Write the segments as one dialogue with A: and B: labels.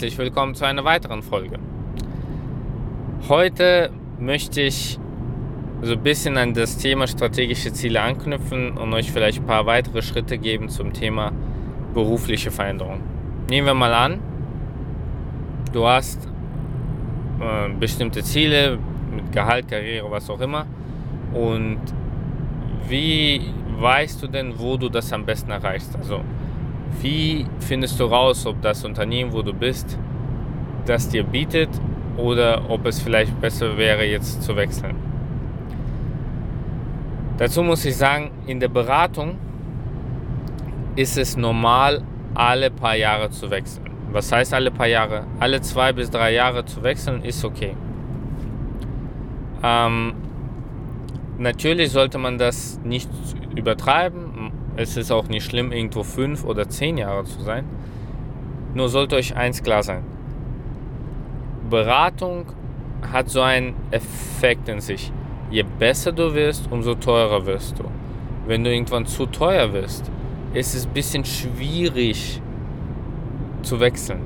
A: Herzlich willkommen zu einer weiteren Folge. Heute möchte ich so ein bisschen an das Thema strategische Ziele anknüpfen und euch vielleicht ein paar weitere Schritte geben zum Thema berufliche Veränderung. Nehmen wir mal an, du hast äh, bestimmte Ziele mit Gehalt, Karriere, was auch immer und wie weißt du denn, wo du das am besten erreichst? Also wie findest du raus, ob das Unternehmen, wo du bist, das dir bietet oder ob es vielleicht besser wäre, jetzt zu wechseln? Dazu muss ich sagen, in der Beratung ist es normal, alle paar Jahre zu wechseln. Was heißt alle paar Jahre? Alle zwei bis drei Jahre zu wechseln ist okay. Ähm, natürlich sollte man das nicht übertreiben. Es ist auch nicht schlimm, irgendwo fünf oder zehn Jahre zu sein. Nur sollte euch eins klar sein. Beratung hat so einen Effekt in sich. Je besser du wirst, umso teurer wirst du. Wenn du irgendwann zu teuer wirst, ist es ein bisschen schwierig zu wechseln.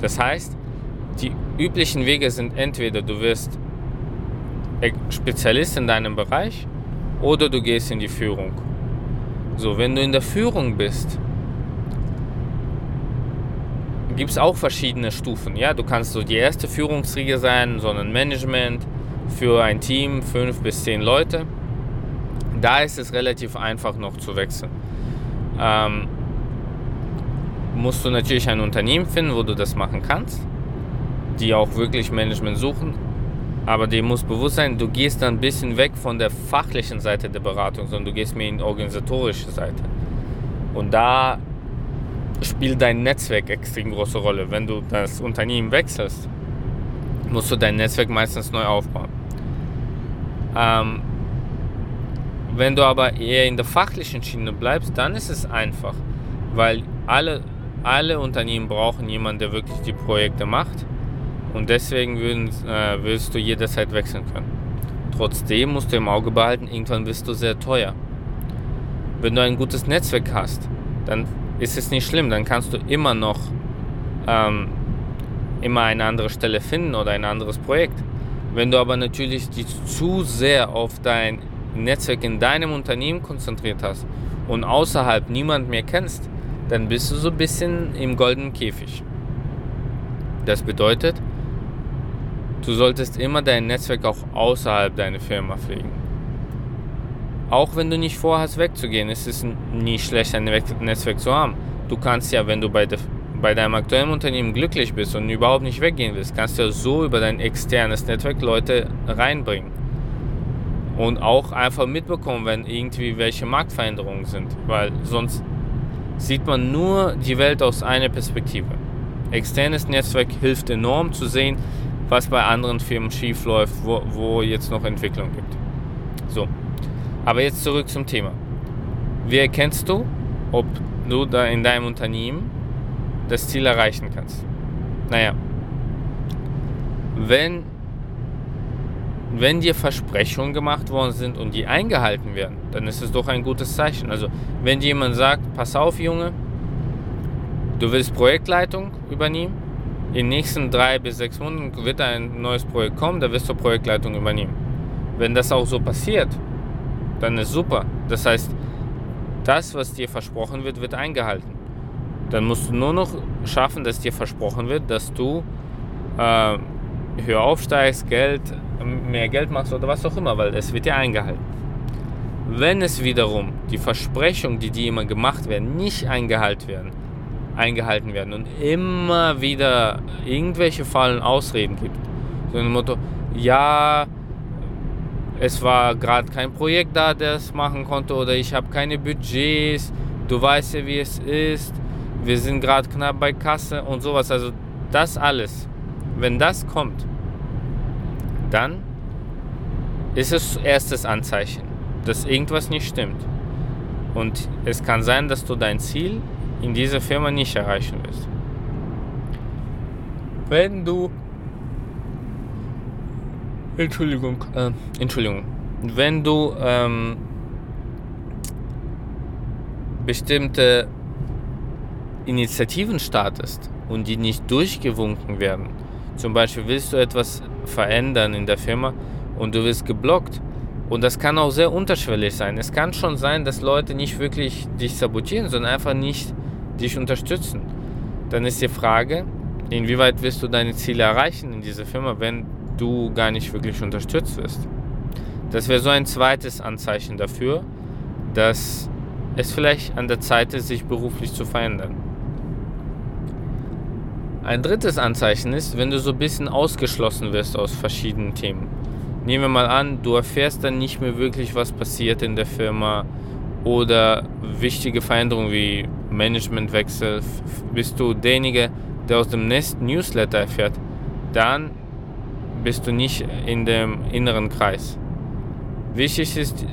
A: Das heißt, die üblichen Wege sind entweder du wirst Spezialist in deinem Bereich oder du gehst in die Führung. So, wenn du in der Führung bist, gibt es auch verschiedene Stufen. Ja, du kannst so die erste Führungsriege sein, so ein Management für ein Team, fünf bis zehn Leute. Da ist es relativ einfach noch zu wechseln. Ähm, musst du natürlich ein Unternehmen finden, wo du das machen kannst, die auch wirklich Management suchen. Aber dir muss bewusst sein, du gehst dann ein bisschen weg von der fachlichen Seite der Beratung, sondern du gehst mehr in die organisatorische Seite. Und da spielt dein Netzwerk extrem große Rolle. Wenn du das Unternehmen wechselst, musst du dein Netzwerk meistens neu aufbauen. Ähm, wenn du aber eher in der fachlichen Schiene bleibst, dann ist es einfach, weil alle, alle Unternehmen brauchen jemanden, der wirklich die Projekte macht und deswegen würden, äh, willst du jederzeit wechseln können. Trotzdem musst du im Auge behalten, irgendwann bist du sehr teuer. Wenn du ein gutes Netzwerk hast, dann ist es nicht schlimm, dann kannst du immer noch ähm, immer eine andere Stelle finden oder ein anderes Projekt. Wenn du aber natürlich dich zu sehr auf dein Netzwerk in deinem Unternehmen konzentriert hast und außerhalb niemand mehr kennst, dann bist du so ein bisschen im goldenen Käfig. Das bedeutet, Du solltest immer dein Netzwerk auch außerhalb deiner Firma pflegen. Auch wenn du nicht vorhast wegzugehen, ist es nie schlecht, ein Netzwerk zu haben. Du kannst ja, wenn du bei, de, bei deinem aktuellen Unternehmen glücklich bist und überhaupt nicht weggehen willst, kannst du ja so über dein externes Netzwerk Leute reinbringen. Und auch einfach mitbekommen, wenn irgendwie welche Marktveränderungen sind. Weil sonst sieht man nur die Welt aus einer Perspektive. Externes Netzwerk hilft enorm zu sehen, was bei anderen Firmen schief läuft, wo, wo jetzt noch Entwicklung gibt. So, aber jetzt zurück zum Thema. Wie erkennst du, ob du da in deinem Unternehmen das Ziel erreichen kannst? Naja, wenn, wenn dir Versprechungen gemacht worden sind und die eingehalten werden, dann ist es doch ein gutes Zeichen. Also wenn jemand sagt, pass auf Junge, du willst Projektleitung übernehmen, in den nächsten drei bis sechs Monaten wird ein neues Projekt kommen, da wirst du Projektleitung übernehmen. Wenn das auch so passiert, dann ist super. Das heißt, das, was dir versprochen wird, wird eingehalten. Dann musst du nur noch schaffen, dass dir versprochen wird, dass du äh, höher aufsteigst, Geld, mehr Geld machst oder was auch immer, weil es wird ja eingehalten. Wenn es wiederum die Versprechungen, die dir immer gemacht werden, nicht eingehalten werden, eingehalten werden und immer wieder irgendwelche fallen Ausreden gibt. So ein Motto, ja, es war gerade kein Projekt da, es machen konnte oder ich habe keine Budgets, du weißt ja, wie es ist, wir sind gerade knapp bei Kasse und sowas. Also das alles, wenn das kommt, dann ist es erstes Anzeichen, dass irgendwas nicht stimmt. Und es kann sein, dass du dein Ziel in dieser Firma nicht erreichen wirst. Wenn du Entschuldigung, äh, Entschuldigung, wenn du ähm, bestimmte Initiativen startest, und die nicht durchgewunken werden. Zum Beispiel willst du etwas verändern in der Firma und du wirst geblockt. Und das kann auch sehr unterschwellig sein. Es kann schon sein, dass Leute nicht wirklich dich sabotieren, sondern einfach nicht dich unterstützen. Dann ist die Frage, inwieweit wirst du deine Ziele erreichen in dieser Firma, wenn du gar nicht wirklich unterstützt wirst. Das wäre so ein zweites Anzeichen dafür, dass es vielleicht an der Zeit ist, sich beruflich zu verändern. Ein drittes Anzeichen ist, wenn du so ein bisschen ausgeschlossen wirst aus verschiedenen Themen. Nehmen wir mal an, du erfährst dann nicht mehr wirklich, was passiert in der Firma oder wichtige Veränderungen wie Managementwechsel. Bist du derjenige, der aus dem Newsletter erfährt, dann bist du nicht in dem inneren Kreis. Wichtig ist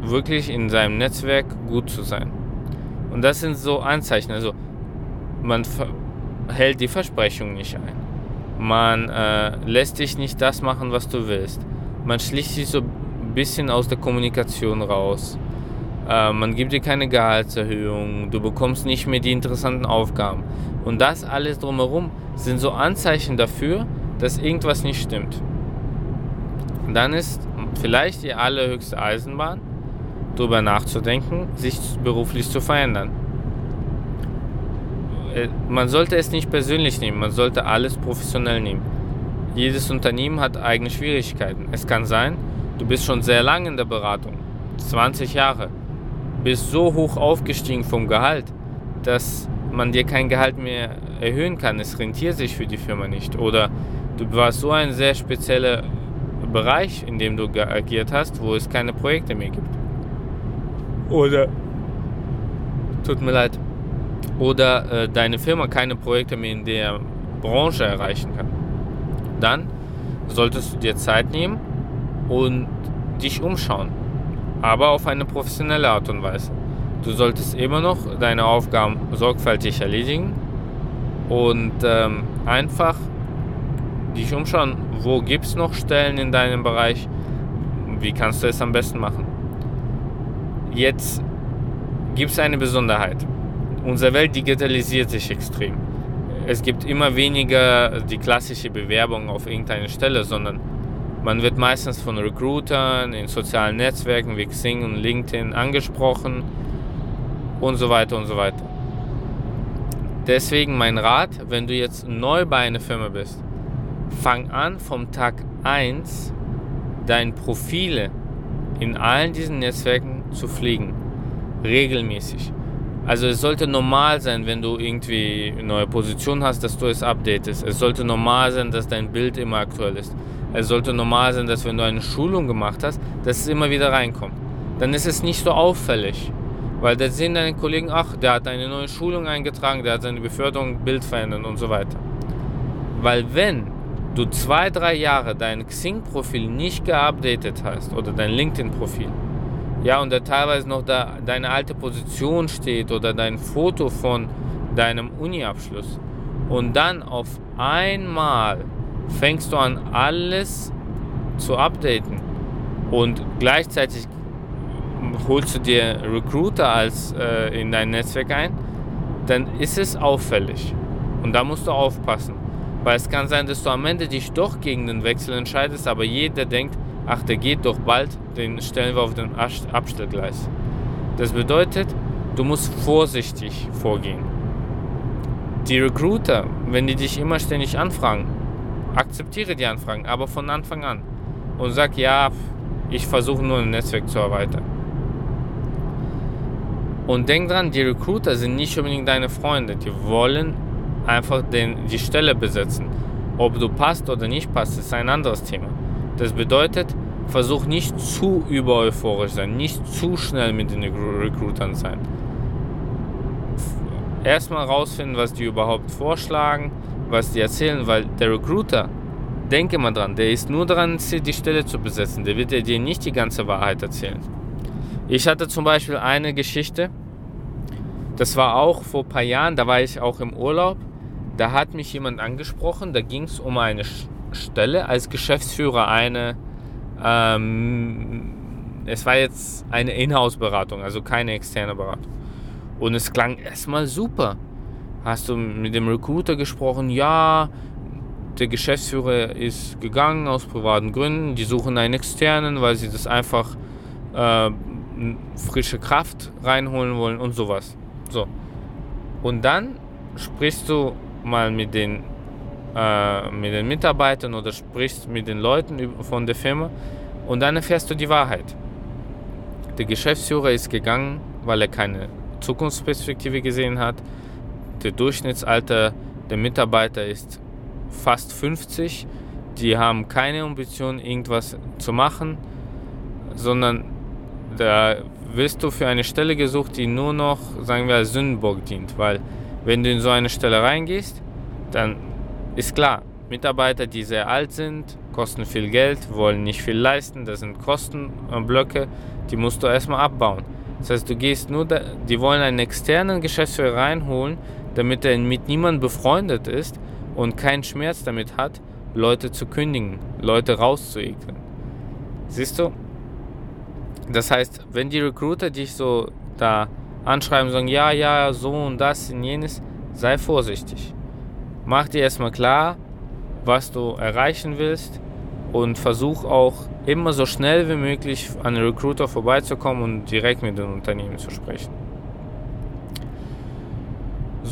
A: wirklich in seinem Netzwerk gut zu sein. Und das sind so Anzeichen. Also man hält die Versprechung nicht ein. Man äh, lässt dich nicht das machen, was du willst. Man schließt sich so ein bisschen aus der Kommunikation raus. Äh, man gibt dir keine Gehaltserhöhung. Du bekommst nicht mehr die interessanten Aufgaben. Und das alles drumherum sind so Anzeichen dafür, dass irgendwas nicht stimmt. Und dann ist vielleicht die allerhöchste Eisenbahn, darüber nachzudenken, sich beruflich zu verändern. Äh, man sollte es nicht persönlich nehmen, man sollte alles professionell nehmen. Jedes Unternehmen hat eigene Schwierigkeiten. Es kann sein, du bist schon sehr lange in der Beratung, 20 Jahre, bist so hoch aufgestiegen vom Gehalt, dass man dir kein Gehalt mehr erhöhen kann. Es rentiert sich für die Firma nicht. Oder du warst so ein sehr spezieller Bereich, in dem du agiert hast, wo es keine Projekte mehr gibt. Oder, tut mir leid, oder äh, deine Firma keine Projekte mehr in der Branche erreichen kann, dann solltest du dir Zeit nehmen und dich umschauen, aber auf eine professionelle Art und Weise. Du solltest immer noch deine Aufgaben sorgfältig erledigen und ähm, einfach dich umschauen, wo gibt es noch Stellen in deinem Bereich, wie kannst du es am besten machen. Jetzt gibt es eine Besonderheit. Unsere Welt digitalisiert sich extrem. Es gibt immer weniger die klassische Bewerbung auf irgendeine Stelle, sondern man wird meistens von Recruitern in sozialen Netzwerken wie Xing und LinkedIn angesprochen und so weiter und so weiter. Deswegen mein Rat, wenn du jetzt neu bei einer Firma bist, fang an vom Tag 1 deine Profile in allen diesen Netzwerken zu pflegen. Regelmäßig. Also es sollte normal sein, wenn du irgendwie eine neue Position hast, dass du es updatest. Es sollte normal sein, dass dein Bild immer aktuell ist. Es sollte normal sein, dass wenn du eine Schulung gemacht hast, dass es immer wieder reinkommt. Dann ist es nicht so auffällig. Weil da sehen deine Kollegen, ach, der hat eine neue Schulung eingetragen, der hat seine Beförderung, Bild verändert und so weiter. Weil wenn du zwei, drei Jahre dein Xing-Profil nicht geupdatet hast oder dein LinkedIn-Profil, ja, und da teilweise noch da deine alte Position steht oder dein Foto von deinem Uni-Abschluss. Und dann auf einmal fängst du an, alles zu updaten. Und gleichzeitig holst du dir Recruiter als äh, in dein Netzwerk ein, dann ist es auffällig. Und da musst du aufpassen. Weil es kann sein, dass du am Ende dich doch gegen den Wechsel entscheidest, aber jeder denkt, ach, der geht doch bald, den stellen wir auf den Abstellgleis. Das bedeutet, du musst vorsichtig vorgehen. Die Recruiter, wenn die dich immer ständig anfragen, akzeptiere die Anfragen, aber von Anfang an. Und sag, ja, ich versuche nur ein Netzwerk zu erweitern. Und denk dran, die Recruiter sind nicht unbedingt deine Freunde. Die wollen einfach den, die Stelle besetzen. Ob du passt oder nicht passt, ist ein anderes Thema. Das bedeutet, versuch nicht zu übereuphorisch sein, nicht zu schnell mit den Recruitern sein. Erstmal rausfinden, was die überhaupt vorschlagen, was die erzählen, weil der Recruiter, denke mal dran, der ist nur daran die Stelle zu besetzen, der wird dir nicht die ganze Wahrheit erzählen. Ich hatte zum Beispiel eine Geschichte, das war auch vor ein paar Jahren, da war ich auch im Urlaub, da hat mich jemand angesprochen, da ging es um eine Stelle als Geschäftsführer eine, ähm, es war jetzt eine Inhouse-Beratung, also keine externe Beratung. Und es klang erstmal super. Hast du mit dem Recruiter gesprochen? Ja, der Geschäftsführer ist gegangen aus privaten Gründen. Die suchen einen externen, weil sie das einfach äh, frische Kraft reinholen wollen und sowas. So. Und dann sprichst du mal mit den, äh, mit den Mitarbeitern oder sprichst mit den Leuten von der Firma und dann erfährst du die Wahrheit. Der Geschäftsführer ist gegangen, weil er keine Zukunftsperspektive gesehen hat. Der Durchschnittsalter der Mitarbeiter ist fast 50. Die haben keine Ambition, irgendwas zu machen, sondern da wirst du für eine Stelle gesucht, die nur noch, sagen wir, als Sündenbock dient. Weil wenn du in so eine Stelle reingehst, dann ist klar, Mitarbeiter, die sehr alt sind, kosten viel Geld, wollen nicht viel leisten, das sind Kostenblöcke, die musst du erstmal abbauen. Das heißt, du gehst nur, da, die wollen einen externen Geschäftsführer reinholen, damit er mit niemandem befreundet ist und keinen Schmerz damit hat, Leute zu kündigen, Leute rauszuekeln. Siehst du? Das heißt, wenn die Recruiter dich so da anschreiben, sagen, ja, ja, so und das und jenes, sei vorsichtig. Mach dir erstmal klar, was du erreichen willst und versuch auch immer so schnell wie möglich an den Recruiter vorbeizukommen und direkt mit den Unternehmen zu sprechen.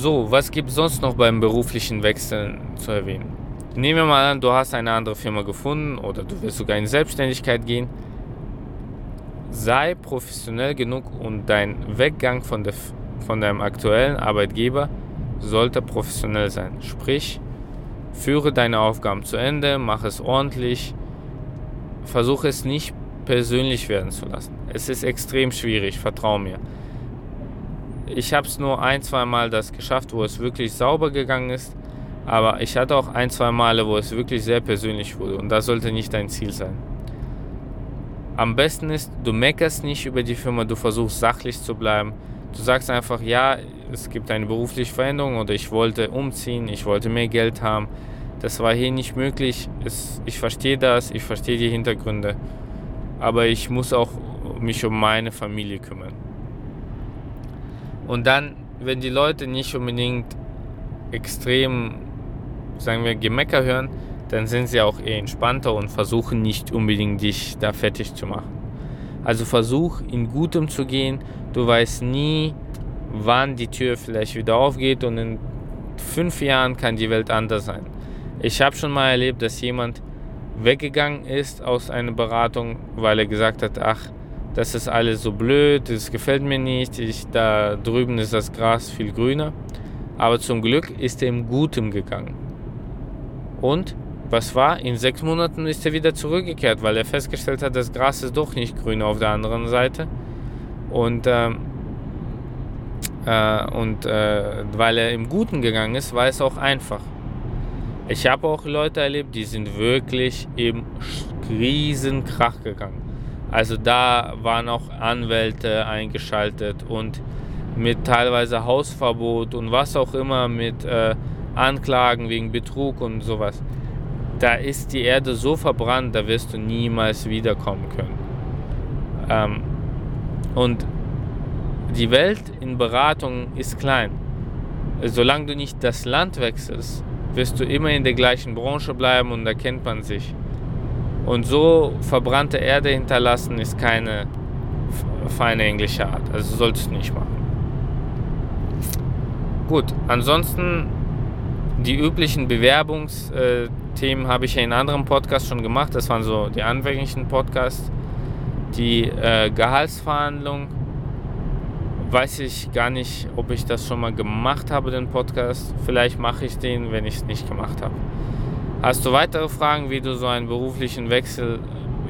A: So, was gibt es sonst noch beim beruflichen Wechseln zu erwähnen? Nehmen wir mal an, du hast eine andere Firma gefunden oder du willst sogar in Selbstständigkeit gehen. Sei professionell genug und dein Weggang von, der, von deinem aktuellen Arbeitgeber sollte professionell sein. Sprich, Führe deine Aufgaben zu Ende, mach es ordentlich, versuche es nicht persönlich werden zu lassen. Es ist extrem schwierig, vertrau mir. Ich habe es nur ein, zwei Mal das geschafft, wo es wirklich sauber gegangen ist, aber ich hatte auch ein, zwei Male, wo es wirklich sehr persönlich wurde und das sollte nicht dein Ziel sein. Am besten ist, du meckerst nicht über die Firma, du versuchst sachlich zu bleiben. Du sagst einfach, ja, es gibt eine berufliche Veränderung oder ich wollte umziehen, ich wollte mehr Geld haben. Das war hier nicht möglich. Es, ich verstehe das, ich verstehe die Hintergründe. Aber ich muss auch mich um meine Familie kümmern. Und dann, wenn die Leute nicht unbedingt extrem, sagen wir, Gemecker hören, dann sind sie auch eher entspannter und versuchen nicht unbedingt dich da fertig zu machen. Also versuch in Gutem zu gehen. Du weißt nie, wann die Tür vielleicht wieder aufgeht und in fünf Jahren kann die Welt anders sein. Ich habe schon mal erlebt, dass jemand weggegangen ist aus einer Beratung, weil er gesagt hat, ach, das ist alles so blöd, das gefällt mir nicht, ich, da drüben ist das Gras viel grüner. Aber zum Glück ist er im Guten gegangen. Und was war? In sechs Monaten ist er wieder zurückgekehrt, weil er festgestellt hat, das Gras ist doch nicht grün auf der anderen Seite. Und ähm, äh, und äh, weil er im Guten gegangen ist, war es auch einfach. Ich habe auch Leute erlebt, die sind wirklich im Riesenkrach gegangen. Also da waren auch Anwälte eingeschaltet und mit teilweise Hausverbot und was auch immer mit äh, Anklagen wegen Betrug und sowas. Da ist die Erde so verbrannt, da wirst du niemals wiederkommen können. Ähm, und die Welt in Beratung ist klein. Solange du nicht das Land wechselst, wirst du immer in der gleichen Branche bleiben und da kennt man sich. Und so verbrannte Erde hinterlassen ist keine feine englische Art. Also solltest du nicht machen. Gut, ansonsten die üblichen Bewerbungsthemen habe ich ja in anderen Podcasts schon gemacht. Das waren so die anfänglichen Podcasts. Die äh, Gehaltsverhandlung weiß ich gar nicht, ob ich das schon mal gemacht habe, den Podcast. Vielleicht mache ich den, wenn ich es nicht gemacht habe. Hast du weitere Fragen, wie du so einen beruflichen Wechsel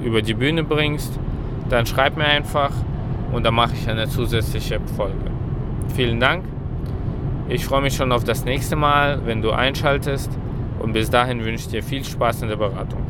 A: über die Bühne bringst, dann schreib mir einfach und dann mache ich eine zusätzliche Folge. Vielen Dank. Ich freue mich schon auf das nächste Mal, wenn du einschaltest und bis dahin wünsche ich dir viel Spaß in der Beratung.